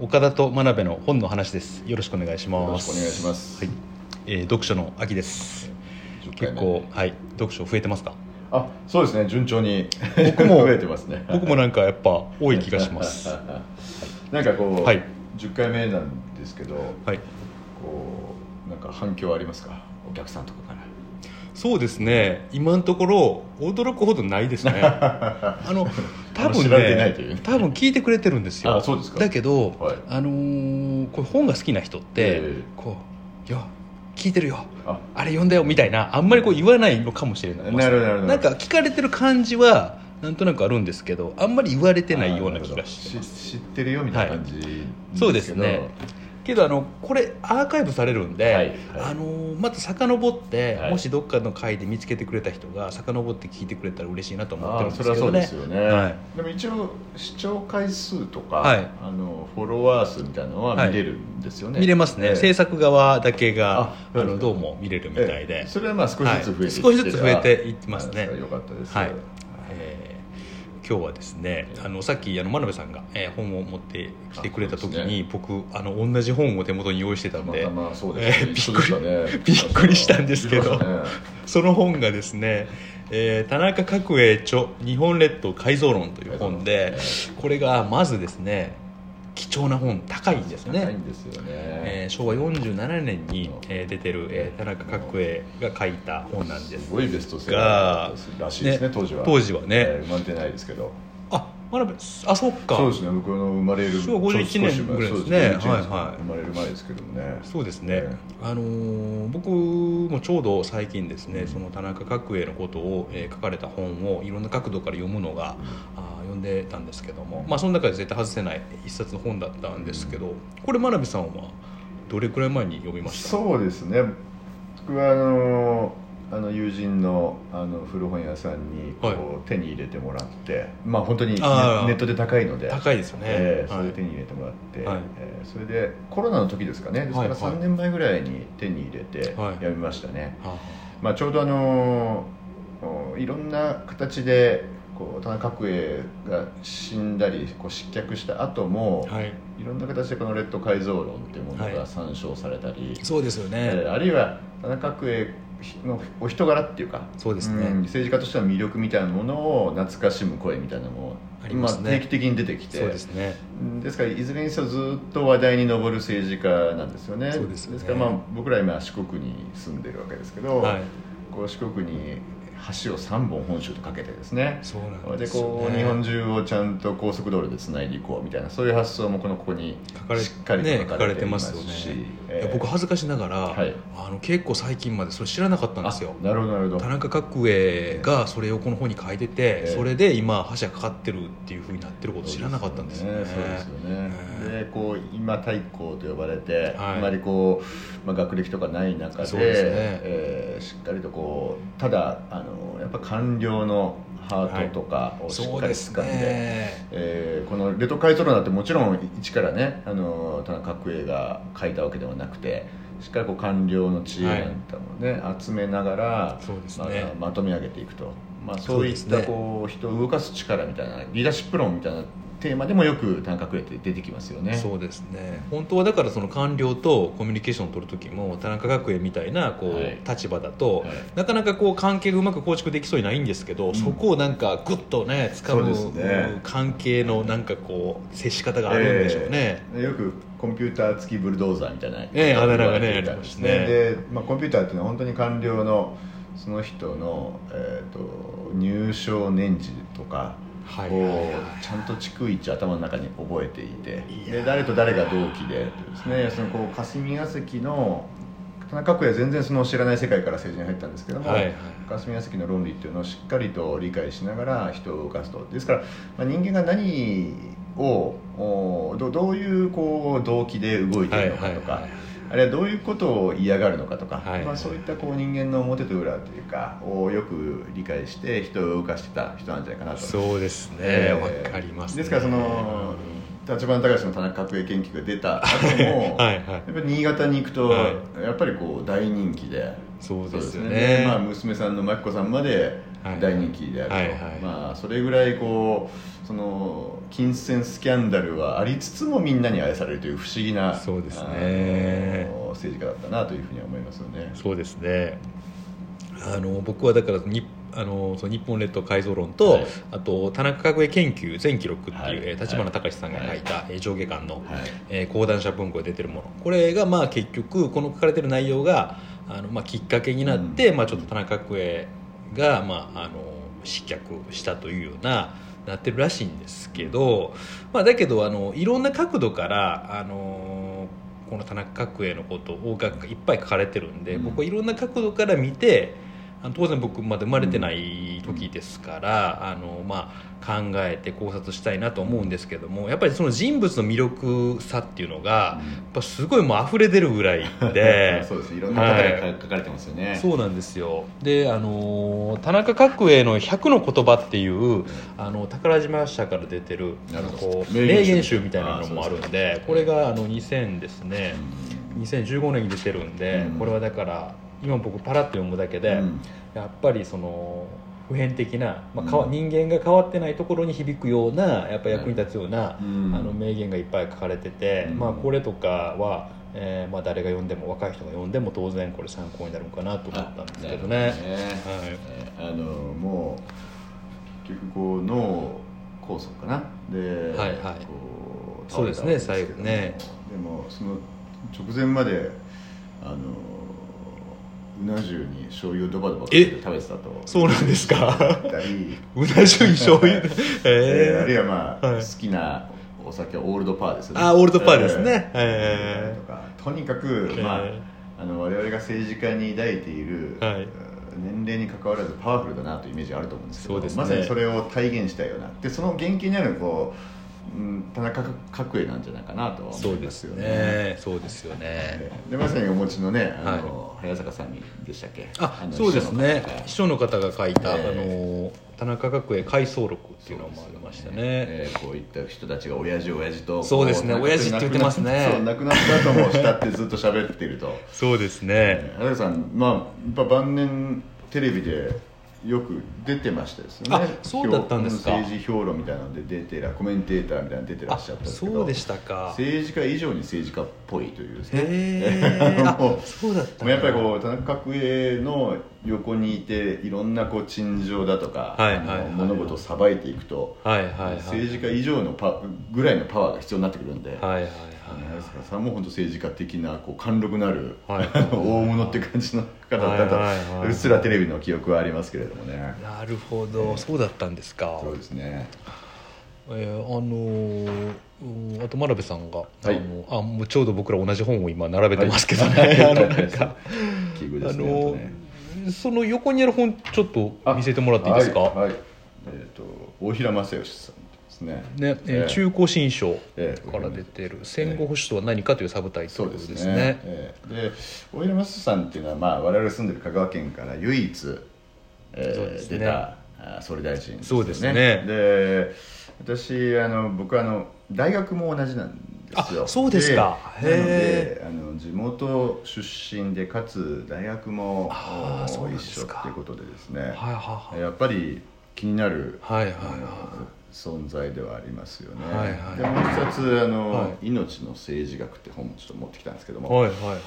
岡田と真鍋の本の話です。よろしくお願いします。よろしくお願いします。はい、えー読書の秋です。10回結目構はい。読書増えてますか？あそうですね。順調に僕も 増えてますね。僕もなんかやっぱ多い気がします。なんかこう、はい。10回目なんですけどはい。こうなんか反響ありますか？お客さんとかそうですね。今のところ驚くほどないですね。あの多分ねね。多分聞いてくれてるんですよ。だけど、はい。あのーこれ本が好きな人って、ええ。こう「いや聞いてるよ。あ。あれ読んだよ」みたいなあんまりこう言わないのかもしれない。なるほどなんか聞かれてる感じはなんとなくあるんですけどあんまり言われてないような気がして知知ってるよみたいな感じ、そうですねけどあのこれアーカイブされるんで、はいはい。あのまた遡って、はい。もしどっかの回で見つけてくれた人が遡って聞いてくれたら嬉しいなと思ってるんであそれはすけどね。そうですよね、はい。でも一応視聴回数とか、はい。あのフォロワー数みたいなのは見れるんですよね、見れますね、ええ。制作側だけがああのどうも見れるみたいで、ええ。それはまあ少しずつ増えて少しずつ増えていってますね。よかったです、はい。えー今日はですねあのさっきあの真鍋さんが、えー本を持ってきてくれた時に、ね。僕あの同じ本を手元に用意してたんで、たまたまそうですね、えー一緒でしたね。びっくりしたんですけどその本がですね、えー田中角栄著「日本列島改造論」という本でこれがまずですね貴重な本高いんですね。高いんですよね、えー昭和47年に、えー出てる、えー田中角栄が書いた本なんです。すごいベストセラーらしいですねね当時は。当時はね。えー生まれてないですけど。ああそっか。そうですね僕の生まれる昭和51年ぐらいですね。そう51年はいはい生まれる前ですけどもね。そうですね、えあのー僕もちょうど最近ですねその田中角栄のことを、えー書かれた本をいろんな角度から読むのが、あー読んでたんですけども、まあ、その中で絶対外せない一冊の本だったんですけどこれ真鍋さんはどれくらい前に読みました？そうですね。僕はあのあの友人のあの古本屋さんにこう、はい手に入れてもらってまあ本当にネットで高いので。高いですよね、えーそはい。れで手に入れてもらって、はい。えーそれでコロナの時ですかね。ですからはいはい。3年前ぐらいに手に入れてはい。読みましたね、はまあ、ちょうどあのーいろんな形でこう田中角栄が死んだりこう失脚した後も、あはい、いろんな形でこの「レッド改造論」っていうものはい。が参照されたり、そうですよね、えーあるいは田中角栄のお人柄っていうかそうですね。ん政治家としての魅力みたいなものを懐かしむ声みたいなのもありますね。定期的に出てきて。そうですね。うんですからいずれにせよずっと話題に上る政治家なんですよね。そうですよねからまあ僕ら今四国に住んでるわけですけど、はい。こう四国に橋を3本本州とかけてですね。そうなんそれでですよね。こう日本中をちゃんと高速道路でつないでいこうみたいなそういう発想もこのここにしっかり書かれていますし、ね、えー僕恥ずかしながら、はい。あの結構最近までそれ知らなかったんですよ。あなるほどなるほど。田中角栄がそれをこの本に書いてて、ええ。それで今覇者かかってるっていうふうになってること知らなかったんですよね。そうですよね。えでこう今太閤と呼ばれて、はい。あんまりこう、まあ、学歴とかない中でですね。えーしっかりとこうただあのやっぱ官僚のハートとかをしっかり掴んで、ね。えーこの「レトカイトロナ」ってもちろん一からねあの田中角栄が書いたわけではなくてしっかりこう官僚の知恵なんかもね、集めながらね。まあ、まとめ上げていくと、まあ、そそうういったこう人を動かす力みたいなリーダーシップ論みたいなテーマでもよく田中角栄って出てきますよね。そうですね。本当はだからその官僚とコミュニケーションを取る時も田中角栄みたいなこう、はい。立場だと、はい。なかなかこう関係がうまく構築できそうにないんですけど、そこをなんかグッとね掴む、ね。関係のなんかこう接し方があるんでしょうね、えーよくコンピューター付きブルドーザーみたいな、ええあだ名がねありましたね。で、まあ、コンピューターっていうのは本当に官僚のその人の、えー、と入省年次とか、こはいはいはい。うちゃんと逐一頭の中に覚えていてで誰と誰が同期でですね。そのこう霞が関の田中角栄は全然その知らない世界から政治に入ったんですけども、はいはい。霞が関の論理っていうのをしっかりと理解しながら人を動かすと。ですから、まあ、人間が何をおどどういうこう動機で動いているのかとか、はいはいはいあるいはどういうことを嫌がるのかとか、はい。はいまあ、そういったこう人間の表と裏というかをよく理解して人を動かしてた人なんじゃないかなと。そうですね。えわ、ーかります、ね、ですからその立花隆の田中角栄研究が出た後も はいはい。やっぱり新潟に行くと、はやっぱりこう大人気で。そうですよね。まあ、娘さんの真紀子さんまで大人気であると、はいはい。まあ、それぐらいこうその金銭スキャンダルはありつつもみんなに愛されるという不思議なそうですね。政治家だったなというふうには思いますよね。そうですね。あの僕はだからにあのその日本列島改造論と、はい。あと田中角栄研究全記録っていう、はい。えー立花隆さんが書いた、えー上下巻の、はい。えー講談社文庫で出てるもの。これがまあ結局この書かれてる内容があの、まあ、きっかけになって、まあ、ちょっと田中角栄が、まあ、あの失脚したというようななってるらしいんですけど、まあ、だけどあのいろんな角度からあのこの田中角栄のことをがいっぱい書かれてるんで、うん。僕はいろんな角度から見てあの当然僕まだ生まれてない時ですから、あのまあ、考えて考察したいなと思うんですけどもやっぱりその人物の魅力さっていうのが、やっぱすごいもう溢れ出るぐらいで そうです。いろんな方が書かれてますよね。そうなんですよ。であの田中角栄の「百の言葉」っていうあの宝島社から出てるなるほど。こう名言集。みたいなのもあるんあでこれがあの2000ですね。うん。2015年に出てるんで、うん。これはだから今僕パラッと読むだけで、うん。やっぱりその普遍的な、まあかわうん人間が変わってないところに響くようなやっぱ役に立つような、うん。あの名言がいっぱい書かれてて、うん。まあ、これとかは、えーまあ、誰が読んでも若い人が読んでも当然これ参考になるのかなと思ったんですけどね。なるほどね。あのもう結局こう脳梗塞かな。で、はいはい。こうそうですね最後ね。でもその直前まであのうな重に醤油をドバドバかけて食べてたと。そうなんですか？たりうな重に醤油？えーあるいえはまあ、はい。好きなお酒はオールドパーですよね。あーオールドパーですね。えー。えとか。とにかく、まあえあの我々が政治家に抱いている、はい。年齢に関わらずパワフルだなというイメージがあると思うんですけどね。まさにそれを体現したような。でその原型にあるこう、うん、田中角栄なんじゃないかなとはーそう思いますよですよね。ね。そうですよね。でまさにお持ちのねあの、早坂さんでしたっけ？のあそうですね。秘書の方が。書いた、えあの田中角栄回想録っていうのもありましたね。えーこういった人たちが親父親父とそうですね。こ親父って言ってますね。そう亡くなった後も慕ってずっと喋っていると。そうですね。早坂さんまあやっぱ晩年テレビでよく出てましたですよね。あそうだったんですか。評政治評論みたいなので出てらコメンテーターみたいなの出てらあっしゃったそうでしたか。政治家以上に政治家っぽいという。ですねへえ そうだったもうやっぱりこう田中角栄の横にいていろんなこう陳情だとか、はいはいはい。あの物事をさばいていくと、はいはいはい。政治家以上のパぐらいのパワーが必要になってくるんで、はいはいはいあの安川さんも本当政治家的なこう貫禄のある、はい。大物って感じの方だったと、うっすらテレビの記憶はありますけれどもね。なるほど、そうだったんですか。そうですね。えーあのーうんあと真鍋さんが、はい。あのあもうちょうど僕ら同じ本を今並べてますけどね、はい。あのなんかねあのねその横にある本ちょっと見せてもらっていいですか、はい。はい。えっ、と大平正義さんですね。ねえーええ。中古新書ええ。から出てる「戦後保守とは何か」というサブタイトルそうでですすね。ねええ。で大平正さんっていうのは、まあ、我々住んでる香川県から唯一、えーね。出たあ総理大臣ですそうですね。で私あの僕あの大学も同じなんですよ。あそうですか。でなのへであの地元出身でかつ大学も一緒っていうことでですね、はいはいやっぱり気になる、はいはいはい存在ではありますよね、はいはい。でもう一つあの、は命の政治学」って本もちょっと持ってきたんですけども、はいはいはい。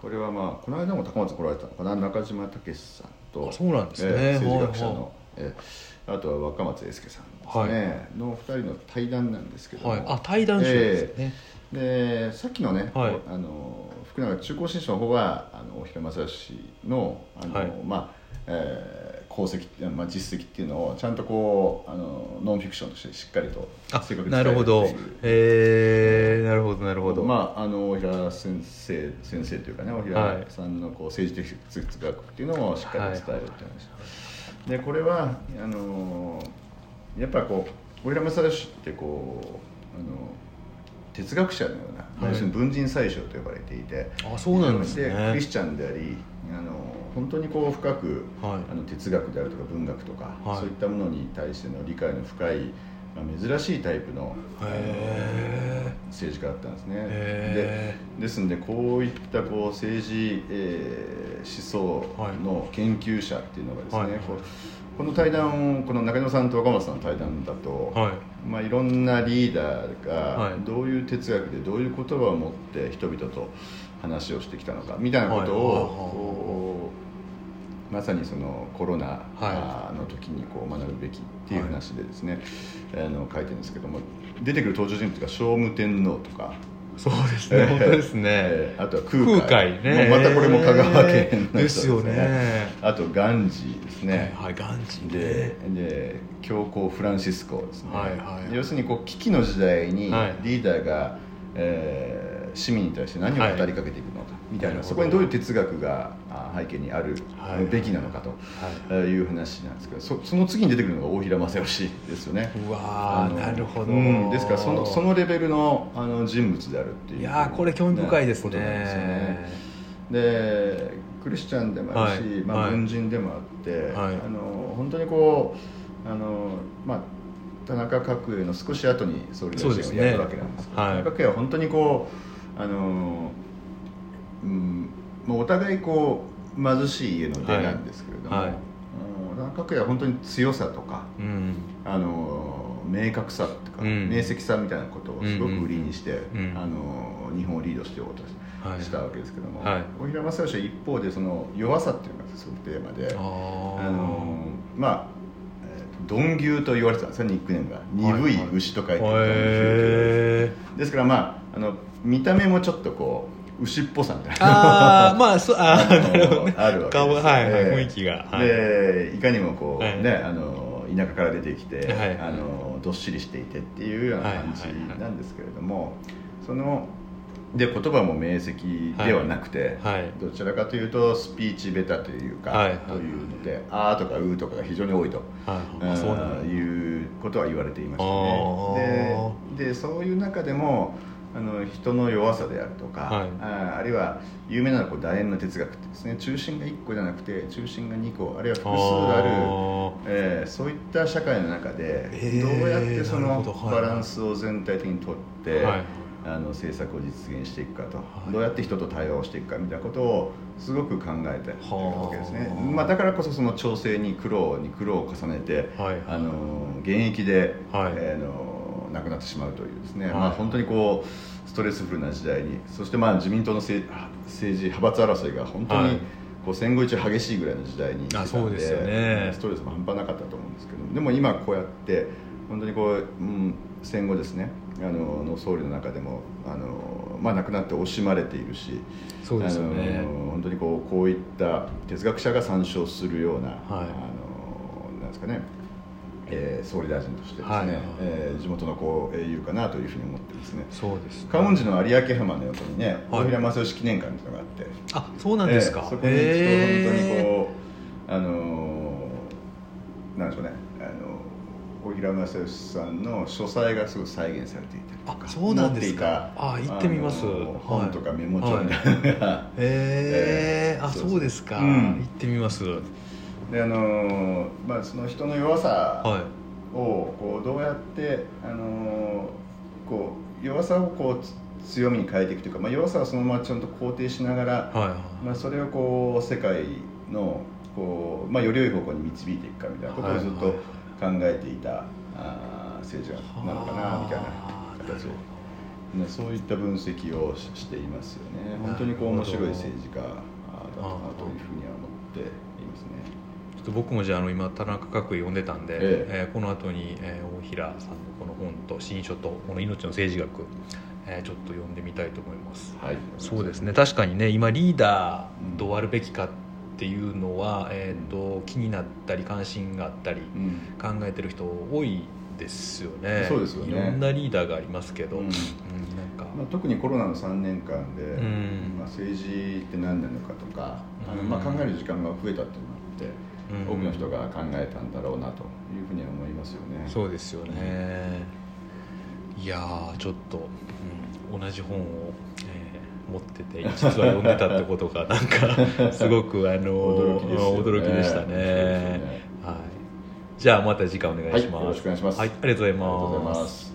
これはまあこの間も高松来られたのかな？中島武さんとあそうなんですね。えー政治学者はいの、えーあとは若松英輔さんですね、の2人の対談なんですけども、はい。あ対談集ですね、えーでさっきのね、はい。あの福永中高新書の方はあの大平正義のあの、はい。まあえー功績まあ、実績っていうのをちゃんとこうあのノンフィクションとしてしっかりとあ正確になるほど伝える。っていうへえなるほどなるほど。まあ、あの大平先生先生というかね大はい。平さんのこう政治的哲学っていうのをしっかり伝えるっていう話、でこれはあのやっぱこう大平正義ってこうあの哲学者のような、要するに文人宰相と呼ばれていてあそうなんですね。クリスチャンでありあの本当にこう深く、はい。あの哲学であるとか文学とか、はい。そういったものに対しての理解の深い、まあ、珍しいタイプの政治家だったんですね。へでですんでこういったこう政治、えー思想の研究者っていうのがですね、はい。こうこの対談をこの中島さんと若松さんの対談だと、はい。まあ、いろんなリーダーがはい。どういう哲学でどういう言葉を持って人々と話をしてきたのかみたいなことを、はい。まさにそのコロナはの時にこう学ぶべきっていう話でですね、あの書いてるんですけども出てくる登場人物が聖武天皇とか。そうですね。本当ですね、え。ーあとは空空海海ね。またこれも香川県の人ですよね。あとガンジーですね、はいガンジーでね。で教皇フランシスコですね、はいはい。要するにこう危機の時代にはい。リーダーが、えー市民に対して何を語りかけていくみたいなそこにどういう哲学があ背景にあるはい。べきなのかとはい。いう話なんですけどそその次に出てくるのが大平正義ですよね。うわなるほど、うん。ですからそのそのレベルのあの人物であるっていう。いやーこれ興味深いですね。でね。でクリスチャンでもあるし、まあ、はい。はい文人でもあって、はい。あの本当にこうあの、まあ、田中角栄の少し後に総理大臣をやるわけなんですけど、はい田中角栄は本当にこうあの、うん、もうお互いこう貧しい家の出なんですけれども、はいはい。うん田中角栄は本当に強さとかうん。あの明確さとか、うん。明晰さみたいなことをすごく売りにして、うんあの日本をリードしていこうとし,、はい。たわけですけども、はい。大平正義は一方でその弱さっていうのがすごくテーマであのまあえー鈍牛と言われてたんですよニックネームが鈍い牛と書いて鈍牛へですからまああの見た目もちょっとこう牛っぽさみたいな。ああまあそうああーなるほどのね。あるわけです。顔はい雰囲気が、はい、でいかにもこう、はい。ねあの田舎から出てきて、はい。あのどっしりしていてっていうような感じなんですけれども、そので言葉も明晰ではなくて、はい。どちらかというとスピーチベタというか、はいはい。というので「あ」とか「う」とかが非常に多いと。はい。うなんだ。いうことは言われていましたあねででそういう中でもあの人の弱さであるとか、はい。ああるいは有名なこう楕円の哲学ってですね。中心が1個じゃなくて中心が2個あるいは複数あるあえーそういった社会の中でどうやってそのバランスを全体的にとって、はい。あの政策を実現していくかと、い。どうやって人と対話をしていくかみたいなことをすごく考えているわけですね。は、あ。まあ、だからこそその調整に苦労に苦労を重ねて、はい。あの現役で、はい。えーの亡くなってしまうというですね、はい。まあ、本当にこうストレスフルな時代にそしてまあ自民党の政政治派閥争いが本当に、はい。こう戦後一激しいぐらいの時代にあそうですよね。ストレスも半端なかったと思うんですけどでも今こうやって本当にこう、うん、戦後ですねあのの総理の中でもあの、まあ、亡くなって惜しまれているしそうですよね。あの本当にこうこういった哲学者が参照するような、はい。あのなんですかね、えー総理大臣としてですね、はい。はいえー地元のこう英雄かなというふうに思ってですね。そうですね観音寺の有明浜の横にねはい。大平正義記念館というのがあって。あそうなんですか、ええそこに行くと本当にへこうあのーなんでしょうね。あの大平正義さんの書斎がすごい再現されていたりとかあそうなんですか。持っていたあ行ってみます。本とかメモ帳みたいなのが、えー、あええそうですか、うん。行ってみます。はであのーまあその人の弱さい。をこうどうやってあのーこう弱さをこうつ強みに変えていくというか、まあ、弱さはそのままちゃんと肯定しながら、はいまあ、それをこう世界のこう、まあ、より良い方向に導いていくかみたいなことをずっと考えていた、あー政治家なのかなみたいな形で、ね、そういった分析をししていますよね。本当にこう面白い政治家だったなというふうには思って。ちょっと僕もじゃああの今田中角栄読んでたんで、ええ。ーこの後に、えー大平さんのこの本と新書とこの命の政治学、えーちょっと読んでみたいと思います。はい、そうですね。確かにね今リーダーどうあるべきかっていうのは、えー、と気になったり関心があったりうん。考えてる人多いですよね。そうですよね。いろんなリーダーがありますけど、うん。うんなんか、まあ、特にコロナの3年間で、ん。まあ、政治って何なのかとかあの、まあ、考える時間が増えたっていうのがあって、うん多くの人が考えたんだろうなというふうには思いますよね。そうですよね。いやーちょっと、うん同じ本を、えー持ってて実は読んでたってことがなんかすごくあの驚きですよね。驚きでしたね。ね。はい、じゃあまた次回お願いします、はいよろしくお願いします。はい、ありがとうございます